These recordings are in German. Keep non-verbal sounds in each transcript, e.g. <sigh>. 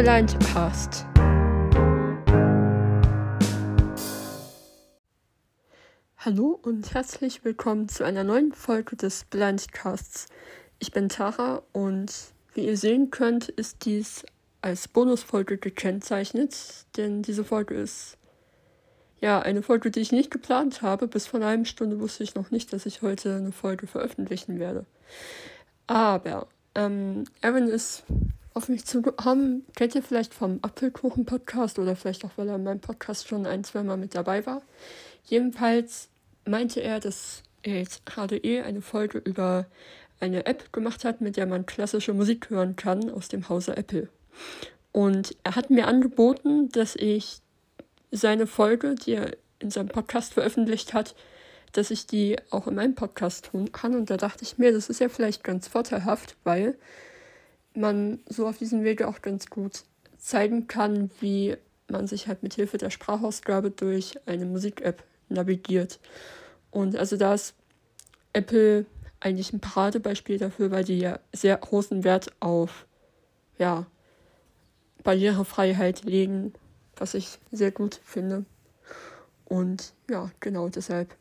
Blindcast. Hallo und herzlich willkommen zu einer neuen Folge des Blindcasts. Ich bin Tara und wie ihr sehen könnt, ist dies als Bonusfolge gekennzeichnet, denn diese Folge ist ja eine Folge, die ich nicht geplant habe. Bis vor einer halben Stunde wusste ich noch nicht, dass ich heute eine Folge veröffentlichen werde. Aber ähm, Aaron ist auf mich zugekommen. Kennt ihr vielleicht vom Apfelkuchen-Podcast oder vielleicht auch, weil er in meinem Podcast schon ein, zwei Mal mit dabei war. Jedenfalls meinte er, dass er jetzt gerade eh eine Folge über eine App gemacht hat, mit der man klassische Musik hören kann aus dem Hause Apple. Und er hat mir angeboten, dass ich seine Folge, die er in seinem Podcast veröffentlicht hat, dass ich die auch in meinem Podcast tun kann. Und da dachte ich mir, das ist ja vielleicht ganz vorteilhaft, weil man so auf diesem Wege auch ganz gut zeigen kann, wie man sich halt mit Hilfe der Sprachausgabe durch eine Musik-App navigiert. Und also da ist Apple eigentlich ein Paradebeispiel dafür, weil die ja sehr großen Wert auf ja, Barrierefreiheit legen, was ich sehr gut finde. Und ja, genau deshalb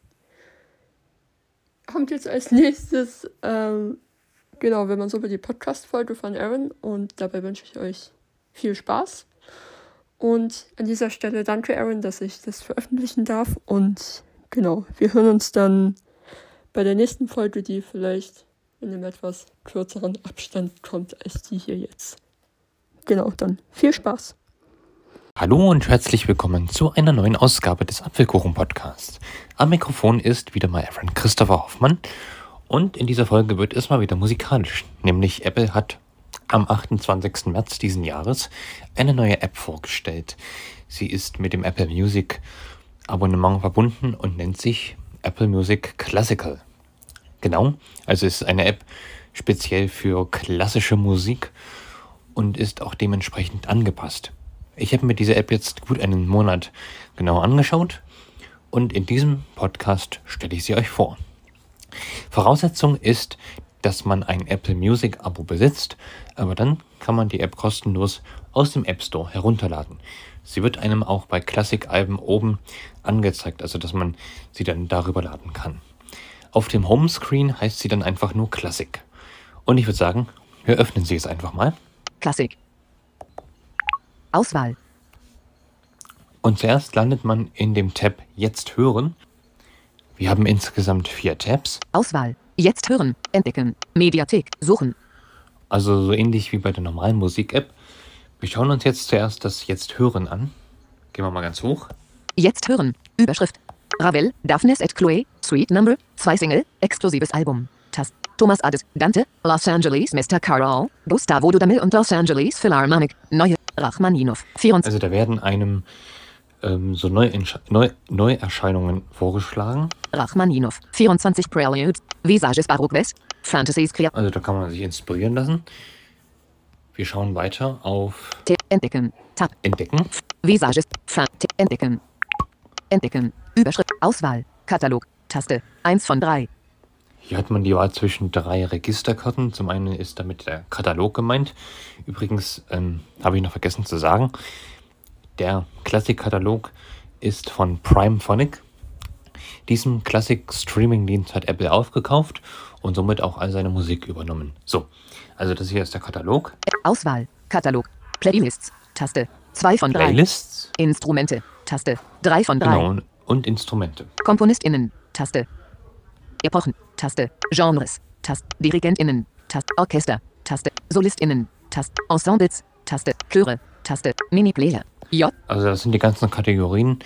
kommt jetzt als <laughs> nächstes, ähm, genau, wenn man so über die Podcast-Folge von Aaron und dabei wünsche ich euch viel Spaß. Und an dieser Stelle danke Aaron, dass ich das veröffentlichen darf. Und genau, wir hören uns dann bei der nächsten Folge, die vielleicht in einem etwas kürzeren Abstand kommt als die hier jetzt. Genau, dann viel Spaß. Hallo und herzlich willkommen zu einer neuen Ausgabe des Apfelkuchen-Podcasts. Am Mikrofon ist wieder mal Aaron Christopher Hoffmann und in dieser Folge wird es mal wieder musikalisch, nämlich Apple hat am 28. März diesen Jahres eine neue App vorgestellt. Sie ist mit dem Apple Music Abonnement verbunden und nennt sich Apple Music Classical. Genau, also es ist eine App speziell für klassische Musik und ist auch dementsprechend angepasst. Ich habe mir diese App jetzt gut einen Monat genau angeschaut und in diesem Podcast stelle ich sie euch vor. Voraussetzung ist, dass man ein Apple Music Abo besitzt, aber dann kann man die App kostenlos aus dem App Store herunterladen. Sie wird einem auch bei Classic-Alben oben angezeigt, also dass man sie dann darüber laden kann. Auf dem Homescreen heißt sie dann einfach nur Classic. Und ich würde sagen, wir öffnen sie es einfach mal. Klassik. Auswahl. Und zuerst landet man in dem Tab Jetzt hören. Wir haben insgesamt vier Tabs. Auswahl. Jetzt hören. Entdecken. Mediathek. Suchen. Also so ähnlich wie bei der normalen Musik-App. Wir schauen uns jetzt zuerst das Jetzt hören an. Gehen wir mal ganz hoch. Jetzt hören. Überschrift. Ravel, Daphnes et Chloe, Sweet Number, zwei Single, exklusives Album. Tast. Thomas Adis, Dante, Los Angeles, Mr. Carol, Gustavo Dudamel und Los Angeles Philharmonic, neue, Rachmaninov, 24. Also da werden einem ähm, so Neuentsch- Neu Neuerscheinungen vorgeschlagen. Rachmaninov, 24 Preludes, Visages Baroque West, Fantasies Kreat, Also da kann man sich inspirieren lassen. Wir schauen weiter auf Entdecken, Tab, Entdecken. Visages, Entdecken, Entdecken, Überschrift, Auswahl, Katalog, Taste, 1 von 3, Hier hat man die Wahl zwischen drei Registerkarten. Zum einen ist damit der Katalog gemeint. Übrigens ähm, habe ich noch vergessen zu sagen, der Classic-Katalog ist von Primephonic. Diesen Classic-Streaming-Dienst hat Apple aufgekauft und somit auch all seine Musik übernommen. So, also das hier ist der Katalog. Auswahl, Katalog, Playlists, Taste, 2 von 3, Playlists. Instrumente, Taste, 3 von 3, Genau, und, und Instrumente. KomponistInnen, Taste. Epochen, Taste. Genres, Taste. DirigentInnen, Taste. Orchester, Taste. SolistInnen, Taste. Ensembles, Taste. Chöre, Taste. Miniplayer. J. Also das sind die ganzen Kategorien,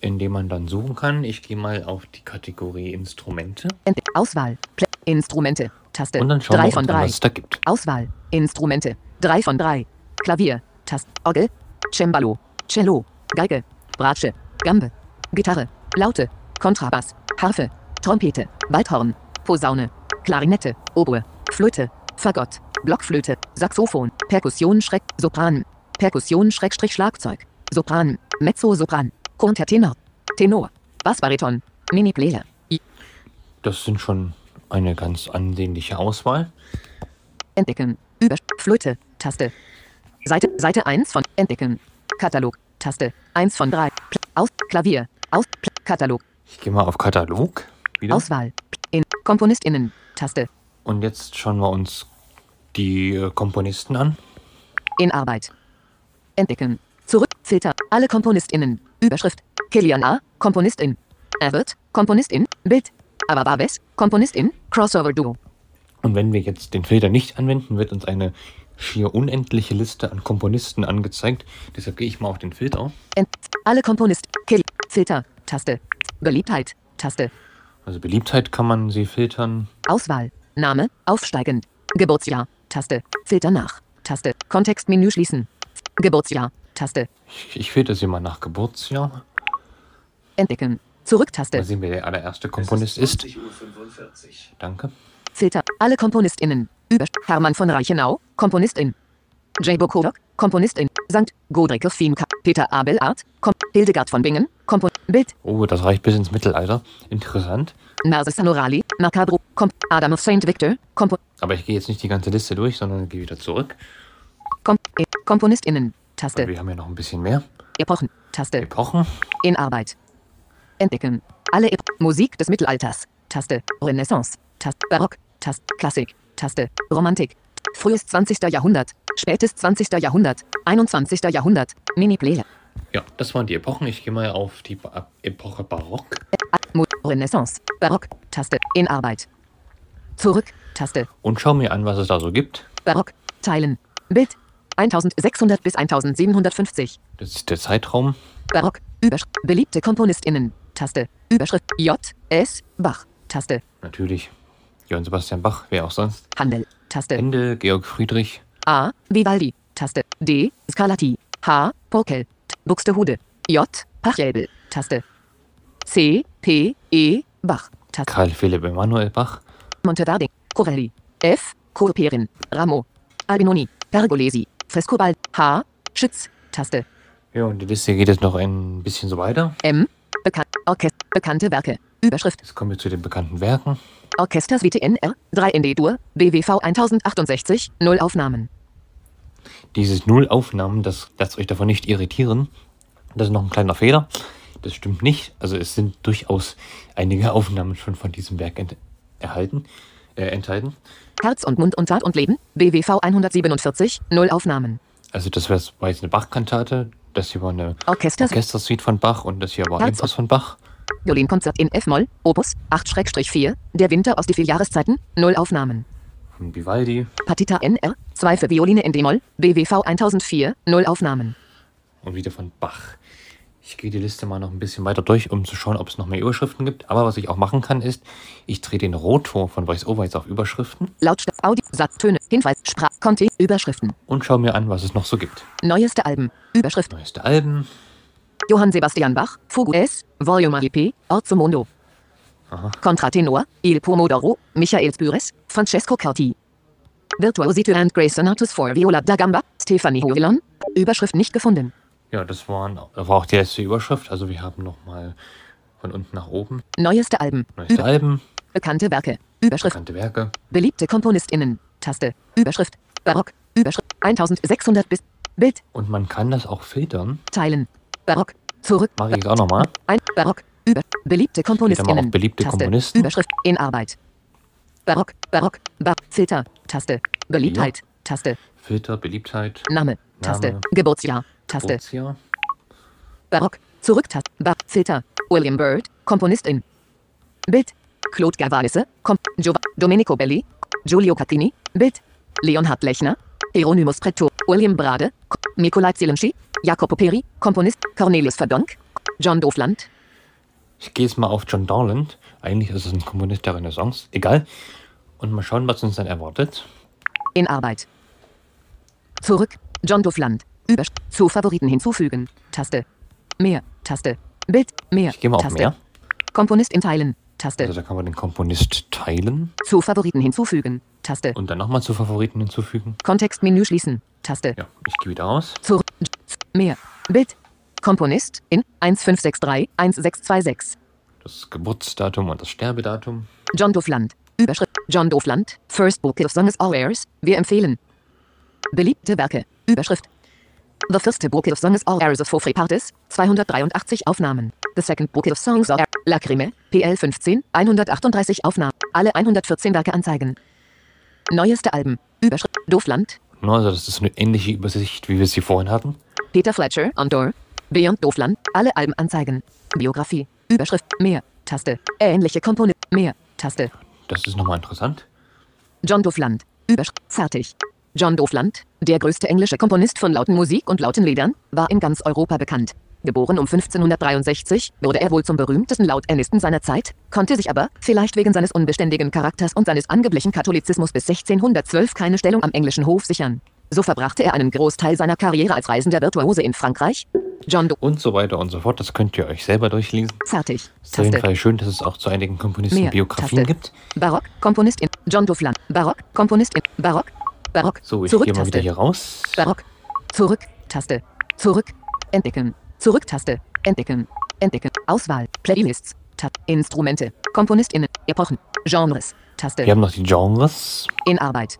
in denen man dann suchen kann. Ich gehe mal auf die Kategorie Instrumente Ent Auswahl. Play Instrumente, Taste. und dann schauen 3 wir von 3. was es da gibt. Auswahl. Instrumente. 3 von 3. Klavier. Taste. Orgel. Cembalo. Cello. Geige. Bratsche. Gambe. Gitarre. Laute. Kontrabass. Harfe. Trompete. Waldhorn. Posaune. Klarinette. Oboe. Flöte. Fagott. Blockflöte. Saxophon. Perkussion Schreck. Sopran. Perkussion Schrägstrich Schlagzeug. Sopran. Mezzosopran. Kontertenor. Tenor. Bassbariton. Miniplayer. Das sind schon eine ganz ansehnliche Auswahl. Entdecken. Über. Flöte. Taste. Seite, Seite 1 von Entdecken. Katalog. Taste. 1 von 3. Aus. Klavier. Aus. Katalog. Ich gehe mal auf Katalog. Wieder. Auswahl. In. KomponistInnen. Taste. Und jetzt schauen wir uns die äh, Komponisten an. In Arbeit. Entdecken. Zurück. Filter. Alle KomponistInnen. Überschrift. Kilian A. Komponistin. Avert. Komponistin. Bild. Avabaves. Komponistin. Crossover Duo. Und wenn wir jetzt den Filter nicht anwenden, wird uns eine schier unendliche Liste an Komponisten angezeigt. Deshalb gehe ich mal auf den Filter. Ent alle Komponist. Kill. Filter. Taste. Beliebtheit. Taste. Also Beliebtheit kann man sie filtern. Auswahl. Name. Aufsteigend. Geburtsjahr. Taste. Filter nach. Taste. Kontextmenü schließen. Geburtsjahr. Taste. Ich, ich filter sie mal nach Geburtsjahr. Entdecken. Zurück-Taste. Mal sehen, wer der allererste Komponist ist. Danke. Filter. Alle KomponistInnen. Über Hermann von Reichenau, Komponistin. J. Bokovic, Komponistin. St. Godrike Fienka, Peter Abelart, Kom Hildegard von Bingen, Kompon Bild. Oh, das reicht bis ins Mittelalter. Interessant. Narse Sanorali, Macabro, Komp Adam of St. Victor, Kompo Aber ich gehe jetzt nicht die ganze Liste durch, sondern gehe wieder zurück. Kom e KomponistInnen. Taste. wir haben ja noch ein bisschen mehr. Epochen. Taste. Epochen. In Arbeit. Entdecken. Alle Ep Musik des Mittelalters. Taste. Renaissance. Taste. Barock. Taste. Klassik. Taste. Romantik. Frühes 20. Jahrhundert. Spätes 20. Jahrhundert. 21. Jahrhundert. Mini-Player. Ja, das waren die Epochen. Ich gehe mal auf die ba Epoche Barock. Renaissance. Barock. Taste. In Arbeit. Zurück. Taste. Und schau mir an, was es da so gibt. Barock. Teilen. Bild. 1600 bis 1750. Das ist der Zeitraum. Barock. Überschrift. Beliebte KomponistInnen. Taste. Überschrift. J. S. Bach. Taste. Natürlich. Johann Sebastian Bach, wer auch sonst. Handel. Taste. Ende, Georg Friedrich. A. Vivaldi. Taste. D. Scarlatti. H. Pokel. Buxtehude. J. Pachelbel. Taste. C. P. E. Bach. Taste. Karl Philipp Emanuel Bach. Monteverde. Corelli. F. Corperin. Ramo. Albinoni. Pergolesi. Frescobal. H. Schütz. Taste. Ja, und die Liste geht jetzt noch ein bisschen so weiter. M. Bekan Orchest Bekannte Werke. Überschrift. Jetzt kommen wir zu den bekannten Werken. Orchesters WTNR. 3 in D-Dur. BWV 1068. Null Aufnahmen. Dieses Null Aufnahmen, das lasst euch davon nicht irritieren. Das ist noch ein kleiner Fehler. Das stimmt nicht. Also es sind durchaus einige Aufnahmen schon von diesem Werk ent erhalten, äh, enthalten. Herz und Mund und Tat und Leben. BWV 147. Null Aufnahmen. Also das war jetzt eine Bach-Kantate. Das hier war eine Orchesters Orchestersuite von Bach und das hier war Herz- von Bach. Violinkonzert in F-Moll. Opus 8-4. Der Winter aus die vier Jahreszeiten. Null Aufnahmen. Von Vivaldi Partita NR. 2 für Violine in D-Moll. BWV 1004. Null Aufnahmen. und wieder von Bach. Ich gehe die Liste mal noch ein bisschen weiter durch, um zu schauen, ob es noch mehr Überschriften gibt. Aber was ich auch machen kann, ist, ich drehe den Rotor von VoiceOver jetzt auf Überschriften Lautstärke. Audio. Satz. Töne. Hinweis. Sprach. Conte. Überschriften. und schaue mir an, was es noch so gibt. Neueste Alben. Überschrift. Neueste Alben. Johann Sebastian Bach. Fugu S. Volume IP. Orzo Mondo. Contratenor. Il Pomodoro. Michael Spüres. Francesco Carti. Virtuosity and Grace Sonatus for Viola da Gamba. Stephanie Hovelon. Überschrift nicht gefunden. Ja, das, waren, das war auch die letzte Überschrift. Also wir haben nochmal von unten nach oben Neueste Alben. neueste Über Alben, bekannte Werke. Überschrift. bekannte Werke. Beliebte KomponistInnen. Taste. Überschrift. Barock. Überschrift. 1600 bis. Bild. Und man kann das auch filtern. Teilen. Barock. Zurück. Mache ich jetzt auch nochmal. Ein. Barock. Über. Beliebte KomponistInnen. auf beliebte Taste. Komponisten. Überschrift. In Arbeit. Barock. Barock. Bar. Filter. Taste. Beliebtheit. Taste. Filter, Beliebtheit, Name. Taste. Name. Geburtsjahr. Taste. Barock. Zurücktaste. Bar. Filter. William Byrd. Komponistin. Bild. Claude Gavanisse. Kom Domenico Belli. Giulio Catini. Bild. Leonhard Lechner. Hieronymus Preto. William Brade. Ko- Nikolai Zielinski. Jacopo Peri. Komponist. Cornelius Verdonk. John Dofland. Ich gehe jetzt mal auf John Dorland. Eigentlich ist es ein Komponist der Renaissance. Egal. Und mal schauen, was uns dann erwartet. In Arbeit. Zurück. John Dofland. Über zu Favoriten hinzufügen. Taste. Mehr. Taste. Bild. Mehr. Ich gehe mal auf Taste. mehr. Komponist in Teilen. Taste. Also da kann man den Komponist teilen Zu Favoriten hinzufügen. Taste. und dann nochmal zu Favoriten hinzufügen. Kontextmenü schließen. Taste. Ja, ich gehe wieder raus. Zurück. Mehr. Bild. Komponist in 1563 1626. Das Geburtsdatum und das Sterbedatum. John Dofland. Überschrift. John Dofland. First Book of Songs All Airs. Wir empfehlen. Beliebte Werke. Überschrift. The first book of songs are airs for free parties. 283 Aufnahmen. The second book of songs are Lacrime. PL 15. 138 Aufnahmen. Alle 114 Werke anzeigen. Neueste Alben. Überschrift. Doofland. Also das ist eine ähnliche Übersicht, wie wir sie vorhin hatten. Peter Fletcher. Andor. Beyond Doofland. Alle Alben anzeigen. Biografie. Überschrift. Mehr. Taste. Ähnliche Komponenten. Mehr. Taste. Das ist nochmal interessant. John Dofland. Überschrift. Fertig. John Dofland, der größte englische Komponist von lauten Musik und lauten Liedern, war in ganz Europa bekannt. Geboren um 1563, wurde er wohl zum berühmtesten Lauternisten seiner Zeit, konnte sich aber, vielleicht wegen seines unbeständigen Charakters und seines angeblichen Katholizismus bis 1612 keine Stellung am englischen Hof sichern. So verbrachte er einen Großteil seiner Karriere als reisender Virtuose in Frankreich. John Do Und so weiter und so fort. Das könnt ihr euch selber durchlesen. Fertig. Ist auf jeden. Fall schön, dass es auch zu einigen Komponisten Mehr. Biografien Taste. gibt. Barock, Komponist in John Dofland. Barock, Komponist in Barock. Barock. So, ich Zurück gehe mal Taste. wieder hier raus. Barock. Zurück. Taste. Zurück. Entdecken. Zurück. Taste. Entdecken. Entdecken. Auswahl. Playlists. Tab. Instrumente. KomponistInnen. Epochen. Genres. Taste. Wir haben noch die Genres. In Arbeit.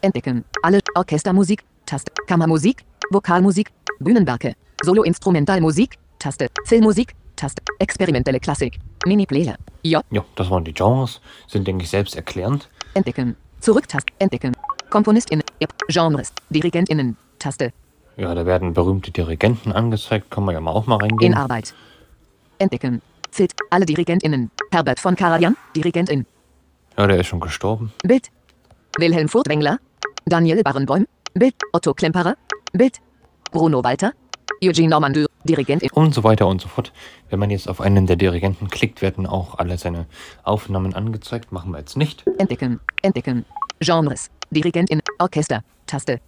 Entdecken. Alle. Orchestermusik. Taste. Kammermusik. Vokalmusik. Bühnenwerke. Solo-Instrumentalmusik. Taste. Filmmusik. Taste. Experimentelle Klassik. Mini-Player. J. Ja, das waren die Genres. Sind, denke ich, selbst erklärend. Entdecken. Zurück-Taste. Entdecken. KomponistInnen. Genres. DirigentInnen. Taste. Ja, da werden berühmte Dirigenten angezeigt. Kann man ja mal auch mal In reingehen. Arbeit. Entdecken. Zilt. Alle DirigentInnen. Herbert von Karajan. Dirigentin. Ja, der ist schon gestorben. Bild. Wilhelm Furtwängler. Daniel Barenboim. Bild. Otto Klemperer. Bild. Bruno Walter. Eugene Normandeur. Dirigentin. Und so weiter und so fort. Wenn man jetzt auf einen der Dirigenten klickt, werden auch alle seine Aufnahmen angezeigt. Machen wir jetzt nicht. Entdecken. Entdecken. Genres. Dirigentin. Orchester. Taste.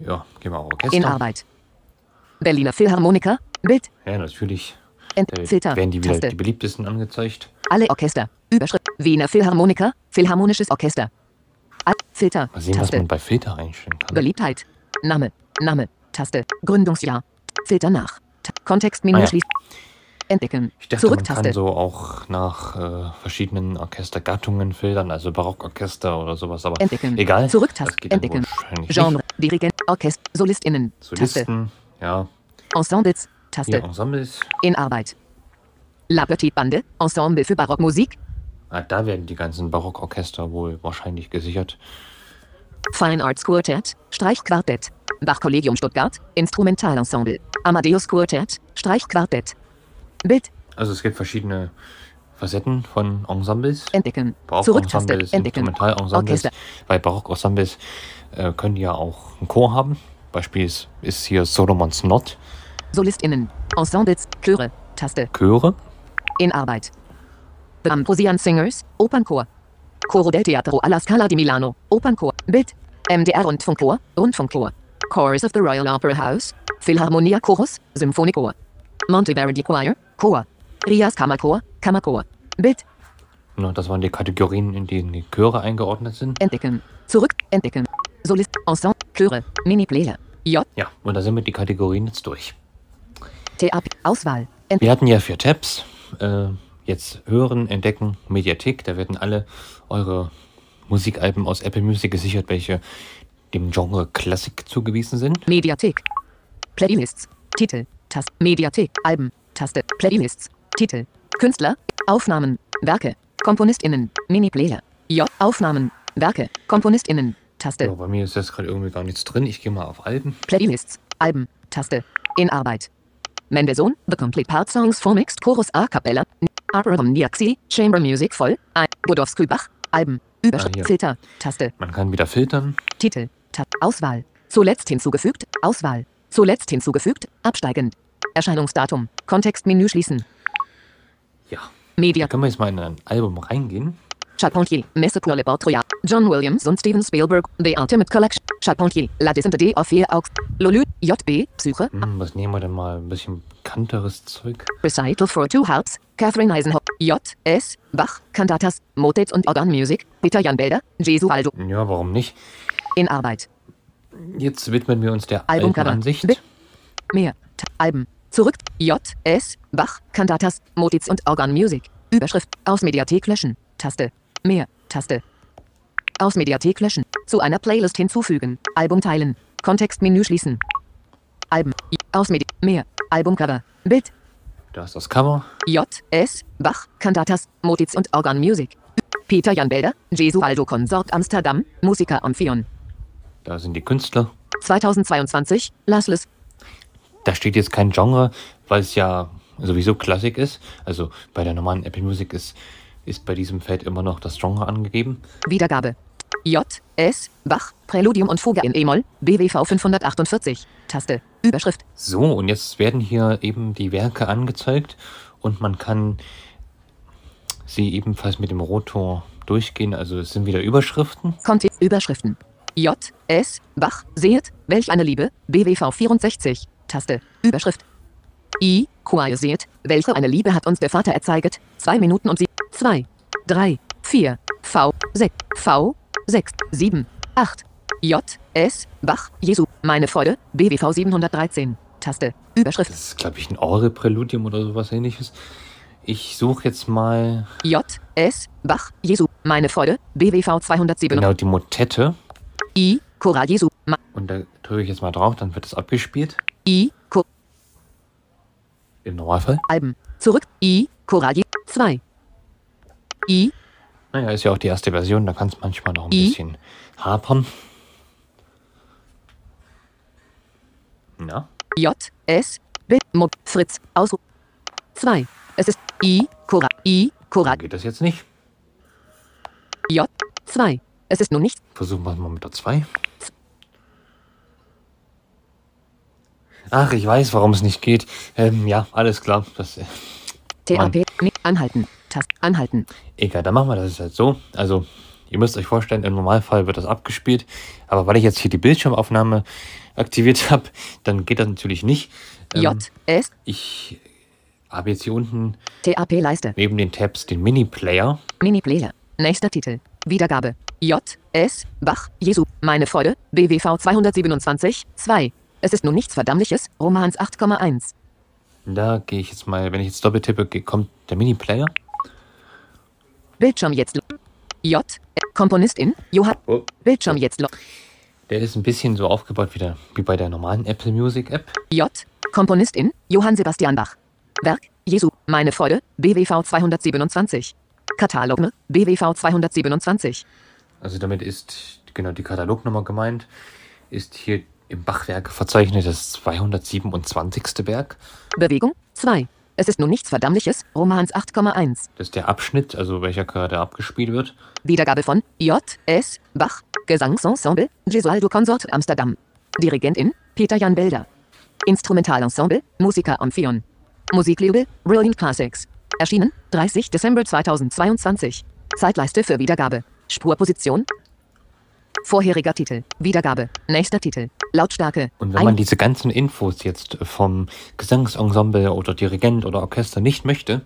Ja, gehen wir auf Orchester. In Arbeit. Berliner Philharmoniker. Bild. Ja, natürlich. Ent Da Filter. werden die wieder Taste. die beliebtesten angezeigt. Alle Orchester. Überschrift. Wiener Philharmoniker. Philharmonisches Orchester. Al Filter. Mal sehen, was Taste. man bei Filter einstellen kann. Beliebtheit. Name. Name. Taste. Gründungsjahr. Filter nach. Ta Kontextmenü Ah ja. schließen. Entdecken. Ich dachte, man Zurücktaste. kann so auch nach äh, verschiedenen Orchestergattungen filtern, also Barockorchester oder sowas, aber Entdecken. egal. Zurücktaste. Entdecken. Genre. Dirigent. Orchester. SolistInnen. Taste. Solisten, ja, Ensembles. Taste. hier Ensembles. In Arbeit. La Petite Bande. Ensemble für Barockmusik. Ah, da werden die ganzen Barockorchester wohl wahrscheinlich gesichert. Fine Arts Quartet. Streichquartett. Bachkollegium Stuttgart. Instrumentalensemble. Amadeus Quartett. Streichquartett. Bild. Also es gibt verschiedene Facetten von Ensembles. Entdecken. Zurücktaste. Entdecken. Orchester. Bei Barockensembles äh, können ja auch einen Chor haben. Beispiel ist, ist hier Solomons Not. SolistInnen. Ensembles. Chöre. Taste. Chöre. In Arbeit. The Ambrosian Singers, Opernchor. Coro del Teatro alla Scala di Milano, Opernchor. Bild. MDR Rundfunkchor, Rundfunkchor. Chorus of the Royal Opera House, Philharmonia Chorus, Symphonichor. Monteverdi Choir, Chor. Rias Kammerchor, Kammerchor. Bild. Ja, das waren die Kategorien, in denen die Chöre eingeordnet sind. Entdecken. Zurück. Entdecken. Solist. Ensemble. Chöre. Mini-Player. J. Ja, und da sind wir die Kategorien jetzt durch. T-Up. Auswahl. Ent Wir hatten ja vier Tabs. Äh, jetzt hören, entdecken, Mediathek. Da werden alle eure Musikalben aus Apple Music gesichert, welche dem Genre Klassik zugewiesen sind. Mediathek. Playlists. Titel. Taste. Mediathek. Alben. Taste. Playlists. Titel. Künstler. Aufnahmen. Werke. KomponistInnen. Mini-Player. J. Aufnahmen. Werke. KomponistInnen. Taste. Ja, bei mir ist jetzt gerade irgendwie gar nichts drin. Ich gehe mal auf Alben. Playlists. Alben. Taste. In Arbeit. Mendelssohn. The Complete Part Songs for Mixed Chorus A Cappella. Niaxi. Chamber Music voll. Ein. Godowski Bach. Alben. Überschrift. Ah. Filter. Taste. Man kann wieder filtern. Titel. Tab. Auswahl. Zuletzt hinzugefügt. Auswahl. Zuletzt hinzugefügt. Absteigend. Erscheinungsdatum. Kontextmenü schließen. Ja. Media. Da können wir jetzt mal in ein Album reingehen. Charpentier. Messe pour le portrait. John Williams und Steven Spielberg. The Ultimate Collection. Charpentier. La descente de auf 4 Augs. Lolu. JB. Psyche. Hm, was nehmen wir denn mal? Ein bisschen bekannteres Zeug. Recital for Two Harps. Catherine Eisenhower. J. S. Bach. Cantatas. Motets und Organ Music. Peter Jan Belder. Jesu Aldo. Ja, warum nicht? In Arbeit. Jetzt widmen wir uns der Albumcover. Albenansicht. Bi- Mehr. Alben. Zurück. J. S. Bach. Cantatas. Motets und Organ Music. Überschrift. Aus Mediathek löschen. Taste. Mehr. Taste. Aus Mediathek löschen. Zu einer Playlist hinzufügen. Album teilen. Kontextmenü schließen. Alben. Aus Medi. Mehr. Albumcover. Bild. Da ist das Cover. J. S. Bach. Cantatas. Motiz und Organ Music. Peter Jan Belder. Gesualdo Consort Amsterdam. Musiker Amphion. Da sind die Künstler. 2022. Lasles. Da steht jetzt kein Genre, weil es ja sowieso Klassik ist. Also bei der normalen Apple Music ist, ist bei diesem Feld immer noch das Genre angegeben. Wiedergabe. J. S. Bach. Präludium und Fuge in E-Moll. BWV 548. Taste. Überschrift. So, und jetzt werden hier eben die Werke angezeigt und man kann sie ebenfalls mit dem Rotor durchgehen. Also es sind wieder Überschriften. Konti Überschriften. J. S. Bach. Seht, welch eine Liebe. BWV 64. Taste. Überschrift. I. Seht, welche eine Liebe hat uns der Vater erzeiget. 2 Minuten und sie. 2, 3, 4, V, 6, V, 6, 7, 8. J. S. Bach. Jesu. Meine Freude. BWV 713. Taste. Überschrift. Das ist, glaube ich, ein Aure-Präludium oder sowas ähnliches. Ich suche jetzt mal J. S. Bach. Jesu. Meine Freude. BWV 207. genau die Motette. I. Choral Jesu. Ma Und da drücke ich jetzt mal drauf, dann wird es abgespielt. I. Chor Im Normalfall. Alben. Zurück. I. Choral Jesu. 2. I. Naja, ist ja auch die erste Version, da kann es manchmal noch ein I. bisschen hapern. Ja, J. S. B. Mo Fritz. Ausruf. 2. Es ist I. Choral. I. Choral. dann geht das jetzt nicht. J. 2. Es ist nun nicht. Versuchen wir es mal mit der 2. Ach, ich weiß, warum es nicht geht. Ähm, ja, alles klar. Das, äh, TAP. Anhalten. Tast. Anhalten. egal, dann machen wir das jetzt so. Also, ihr müsst euch vorstellen, im Normalfall wird das abgespielt. Aber weil ich jetzt hier die Bildschirmaufnahme aktiviert <laughs> habe, dann geht das natürlich nicht. Ähm, J. S. Ich habe jetzt hier unten TAP Leiste. neben den Tabs den Mini-Player. Mini Player. Nächster Titel. Wiedergabe. J. S. Bach. Jesu. Meine Freude. BWV 227. 2. Es ist nun nichts Verdammliches. Romans 8,1. Da gehe ich jetzt mal, wenn ich jetzt doppelt tippe, ge- kommt der Mini-Player. Bildschirm jetzt. J. äh, Komponistin. Johann. Oh. Bildschirm jetzt. Der ist ein bisschen so aufgebaut wie, der, wie bei der normalen Apple Music App. J. Komponistin. Johann Sebastian Bach. Werk. Jesu. Meine Freude. BWV 227. Katalog. ne? BWV 227. Also damit ist genau die Katalognummer gemeint. Ist hier im Bachwerk verzeichnet das 227. Werk. Bewegung. 2. Es ist nun nichts Verdammliches. Romans 8,1. Das ist der Abschnitt, also welcher gerade abgespielt wird. Wiedergabe von J. S. Bach. Gesangsensemble. Gesualdo Consort Amsterdam. Dirigentin. Peter Jan Belder. Instrumentalensemble. Musiker Amphion. Musiklabel. Brilliant Classics. Erschienen. 30. Dezember 2022. Zeitleiste für Wiedergabe. Spurposition. Vorheriger Titel. Wiedergabe. Nächster Titel. Lautstärke. Und wenn man diese ganzen Infos jetzt vom Gesangsensemble oder Dirigent oder Orchester nicht möchte,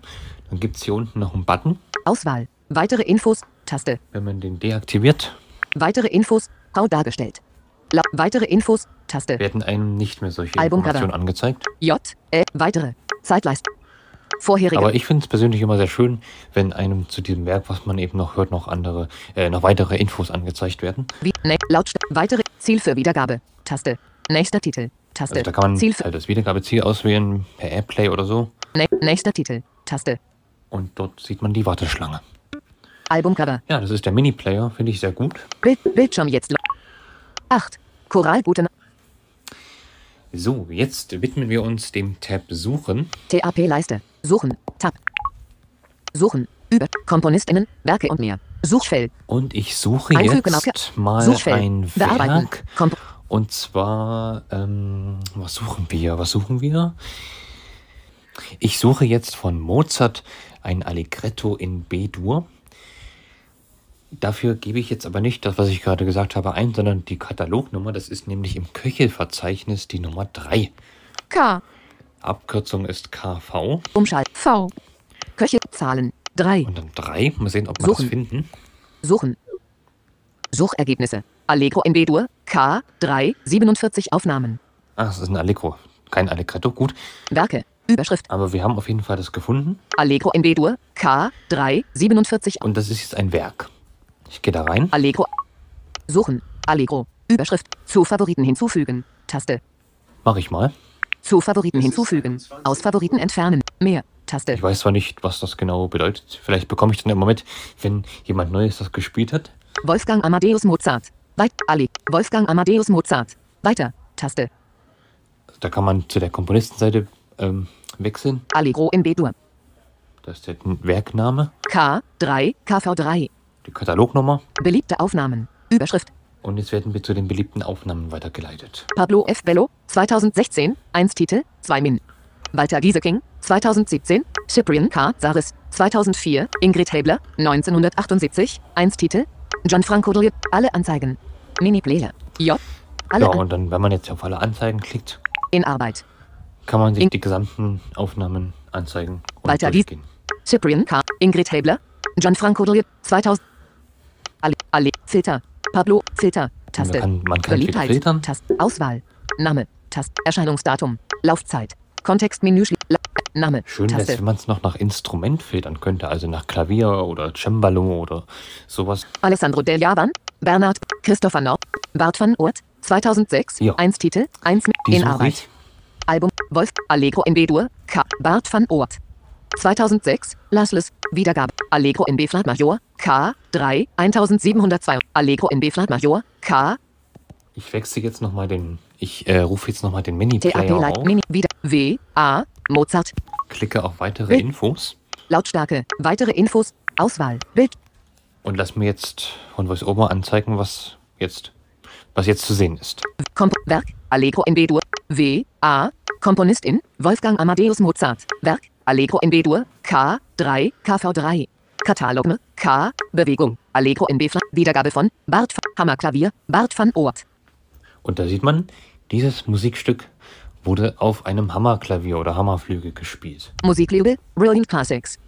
dann gibt es hier unten noch einen Button. Auswahl. Weitere Infos. Taste. Wenn man den deaktiviert, Weitere Infos. Grau dargestellt. La weitere Infos. Taste. werden einem nicht mehr solche Albumcover. Informationen angezeigt. J. Äh, weitere. Zeitleiste. Vorherige. Aber ich finde es persönlich immer sehr schön, wenn einem zu diesem Werk, was man eben noch hört, noch andere, äh, noch weitere Infos angezeigt werden. Wie, ne, Lautstärke. Weitere. Ziel für Wiedergabe. Taste. Nächster Titel. Taste. Also da kann man Ziel für, halt das Wiedergabeziel auswählen per Airplay oder so. ne, nächster Titel. Taste. Und dort sieht man die Warteschlange. Albumcover. Ja, das ist der Mini-Player, finde ich sehr gut. Bild, Bildschirm jetzt. 8. Choral gute Na So, jetzt widmen wir uns dem Tab Suchen. TAP Leiste. Suchen. Tab. Suchen. Über. KomponistInnen. Werke und mehr. Suchfeld. Und ich suche Einfügen jetzt mal Suchfeld. ein. Werk. Und zwar, ähm, was suchen wir? Was suchen wir? Ich suche jetzt von Mozart ein Allegretto in B-Dur. Dafür gebe ich jetzt aber nicht das, was ich gerade gesagt habe, ein, sondern die Katalognummer. Das ist nämlich im Köchelverzeichnis die Nummer 3. K. Abkürzung ist KV. Umschalt. V. Köche. Zahlen. 3. Und dann 3. Mal sehen, ob wir das finden. Suchen. Suchergebnisse. Allegro in B-Dur. K. 3. 47 Aufnahmen. Ah, das ist ein Allegro. Kein Allegretto, gut. Werke. Überschrift. Aber wir haben auf jeden Fall das gefunden. Allegro in B-Dur. K. 3. 47. Und das ist jetzt ein Werk. Ich gehe da rein. Allegro. Suchen. Allegro. Überschrift. Zu Favoriten hinzufügen. Taste. Mach ich mal. Zu Favoriten hinzufügen. Aus Favoriten entfernen. Mehr. Taste. Ich weiß zwar nicht, was das genau bedeutet. Vielleicht bekomme ich dann immer mit, wenn jemand Neues das gespielt hat. Wolfgang Amadeus Mozart. Weit. Ali. Wolfgang Amadeus Mozart. Weiter. Taste. Da kann man zu der Komponistenseite ähm, wechseln. Allegro in B-Dur. Das ist der Werkname, K3. KV3. Die Katalognummer. Beliebte Aufnahmen. Überschrift. Und jetzt werden wir zu den beliebten Aufnahmen weitergeleitet. Pablo F. Bello. 2016. 1 Titel. 2 Min. Walter Gieseking. 2017. Cyprian K. Saris. 2004. Ingrid Hebler. 1978. 1 Titel. Gianfranco Drie. Alle Anzeigen. Mini-Player. J. Alle Ja, und dann, wenn man jetzt auf alle Anzeigen klickt, in Arbeit. kann man sich In- die gesamten Aufnahmen anzeigen dies- durchgehen. Cyprian K. Ingrid Hebler. Gianfranco Drie. 2000. Alle. Alle. Filter. Pablo. Filter. Taste. kann- man kann Beliebtheit. filtern. Taste. Auswahl. Name. Taste. Erscheinungsdatum. Laufzeit. Kontextmenü. Name. Schön wäre Taste. wenn man es noch nach Instrument filtern könnte, also nach Klavier oder Cembalo oder sowas. Alessandro Del Javan, Bernhard, Christopher Nord, Bart van Oort, 2006, Ja. 1 Titel, 1 mit Die in Arbeit. ich. Album, Wolf, Allegro in B-Dur, K, Bart van Oort. 2006, Lasles, Wiedergabe, Allegro in B-Flat Major, K, 3, 1702, Allegro in B-Flat Major, K, Ich wechsle jetzt nochmal den, ich äh, rufe jetzt nochmal den Mini-Player auf, Mini, wieder, W, A, Mozart, klicke auf weitere Bild. Infos. Lautstärke, weitere Infos, Auswahl, Bild, und lass mir jetzt von VoiceOver anzeigen, was jetzt, was jetzt zu sehen ist. Komp Werk, Allegro in B-Dur, W, A, Komponistin, Wolfgang Amadeus Mozart, Werk, Allegro in B-Dur, K, 3, KV3, Katalog, K, Bewegung, Allegro in B-Flat, Wiedergabe von, Bart, van- Hammerklavier, Bart van Oort, Und da sieht man, dieses Musikstück wurde auf einem Hammerklavier oder Hammerflügel gespielt. Musiklabel, Brilliant Classics,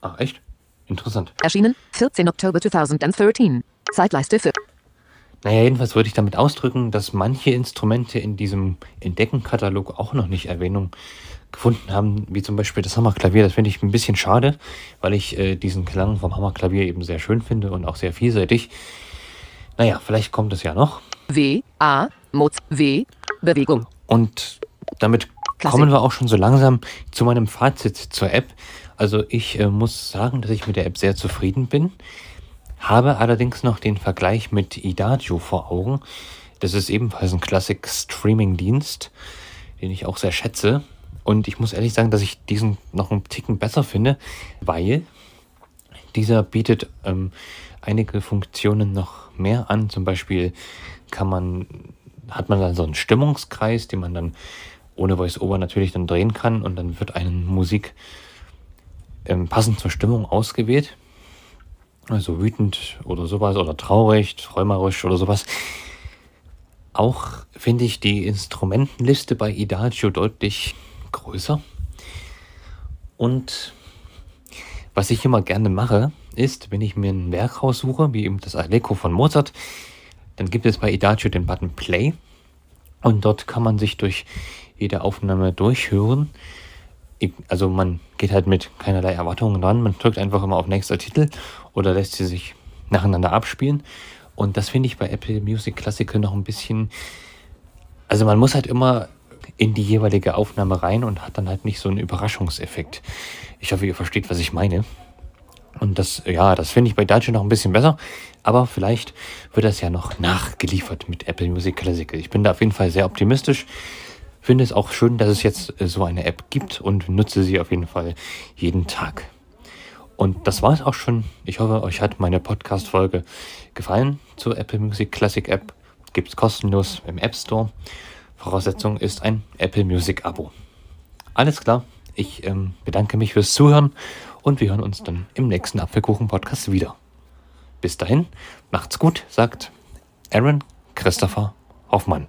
Ah, echt? Interessant. erschienen, 14. Oktober 2013, Zeitleiste für, Naja, jedenfalls würde ich damit ausdrücken, dass manche Instrumente in diesem Entdeckenkatalog auch noch nicht Erwähnung gefunden haben, wie zum Beispiel das Hammerklavier. Das finde ich ein bisschen schade, weil ich äh, diesen Klang vom Hammerklavier eben sehr schön finde und auch sehr vielseitig. Naja, vielleicht kommt es ja noch. W, A, Moz, W, Bewegung, Und damit Klassik. kommen wir auch schon so langsam zu meinem Fazit zur App. Also ich äh, muss sagen, dass ich mit der App sehr zufrieden bin, habe allerdings noch den Vergleich mit Idagio vor Augen. Das ist ebenfalls ein Classic-Streaming-Dienst, den ich auch sehr schätze. Und ich muss ehrlich sagen, dass ich diesen noch einen Ticken besser finde, weil dieser bietet ähm, einige Funktionen noch mehr an. Zum Beispiel kann man, hat man dann so einen Stimmungskreis, den man dann ohne Voice-Over natürlich dann drehen kann und dann wird eine Musik ähm, passend zur Stimmung ausgewählt. Also wütend oder sowas oder traurig, träumerisch oder sowas. Auch finde ich die Instrumentenliste bei Idagio deutlich größer. Und was ich immer gerne mache, ist, wenn ich mir ein Werk raussuche, wie eben das Allegro von Mozart, dann gibt es bei Idagio den Button Play und dort kann man sich durch jede Aufnahme durchhören. Also man geht halt mit keinerlei Erwartungen ran, man drückt einfach immer auf nächster Titel oder lässt sie sich nacheinander abspielen. Und das finde ich bei Apple Music Classical noch ein bisschen, also man muss halt immer in die jeweilige Aufnahme rein und hat dann halt nicht so einen Überraschungseffekt. Ich hoffe, ihr versteht, was ich meine. Und das, ja, das finde ich bei Dacia noch ein bisschen besser. Aber vielleicht wird das ja noch nachgeliefert mit Apple Music Classical. Ich bin da auf jeden Fall sehr optimistisch. Finde es auch schön, dass es jetzt äh, so eine App gibt und nutze sie auf jeden Fall jeden Tag. Und das war es auch schon. Ich hoffe, euch hat meine Podcast-Folge gefallen zur Apple Music Classic App. Gibt es kostenlos im App Store. Voraussetzung ist ein Apple Music Abo. Alles klar. Ich ähm, bedanke mich fürs Zuhören und wir hören uns dann im nächsten Apfelkuchen-Podcast wieder. Bis dahin, macht's gut, sagt Aaron Christopher Hoffmann.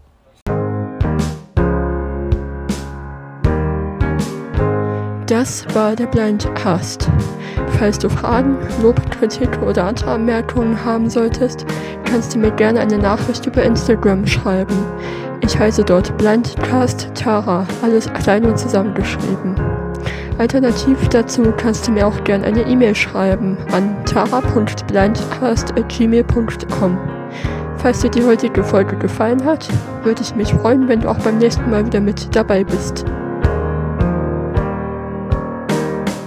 Das war der Blindcast. Falls du Fragen, Lob, Kritik oder andere Anmerkungen haben solltest, kannst du mir gerne eine Nachricht über Instagram schreiben. Ich heiße dort Blindcast Tara, alles klein und zusammengeschrieben. Alternativ dazu kannst du mir auch gerne eine E-Mail schreiben an tara.blindcast.gmail.com. Falls dir die heutige Folge gefallen hat, würde ich mich freuen, wenn du auch beim nächsten Mal wieder mit dabei bist.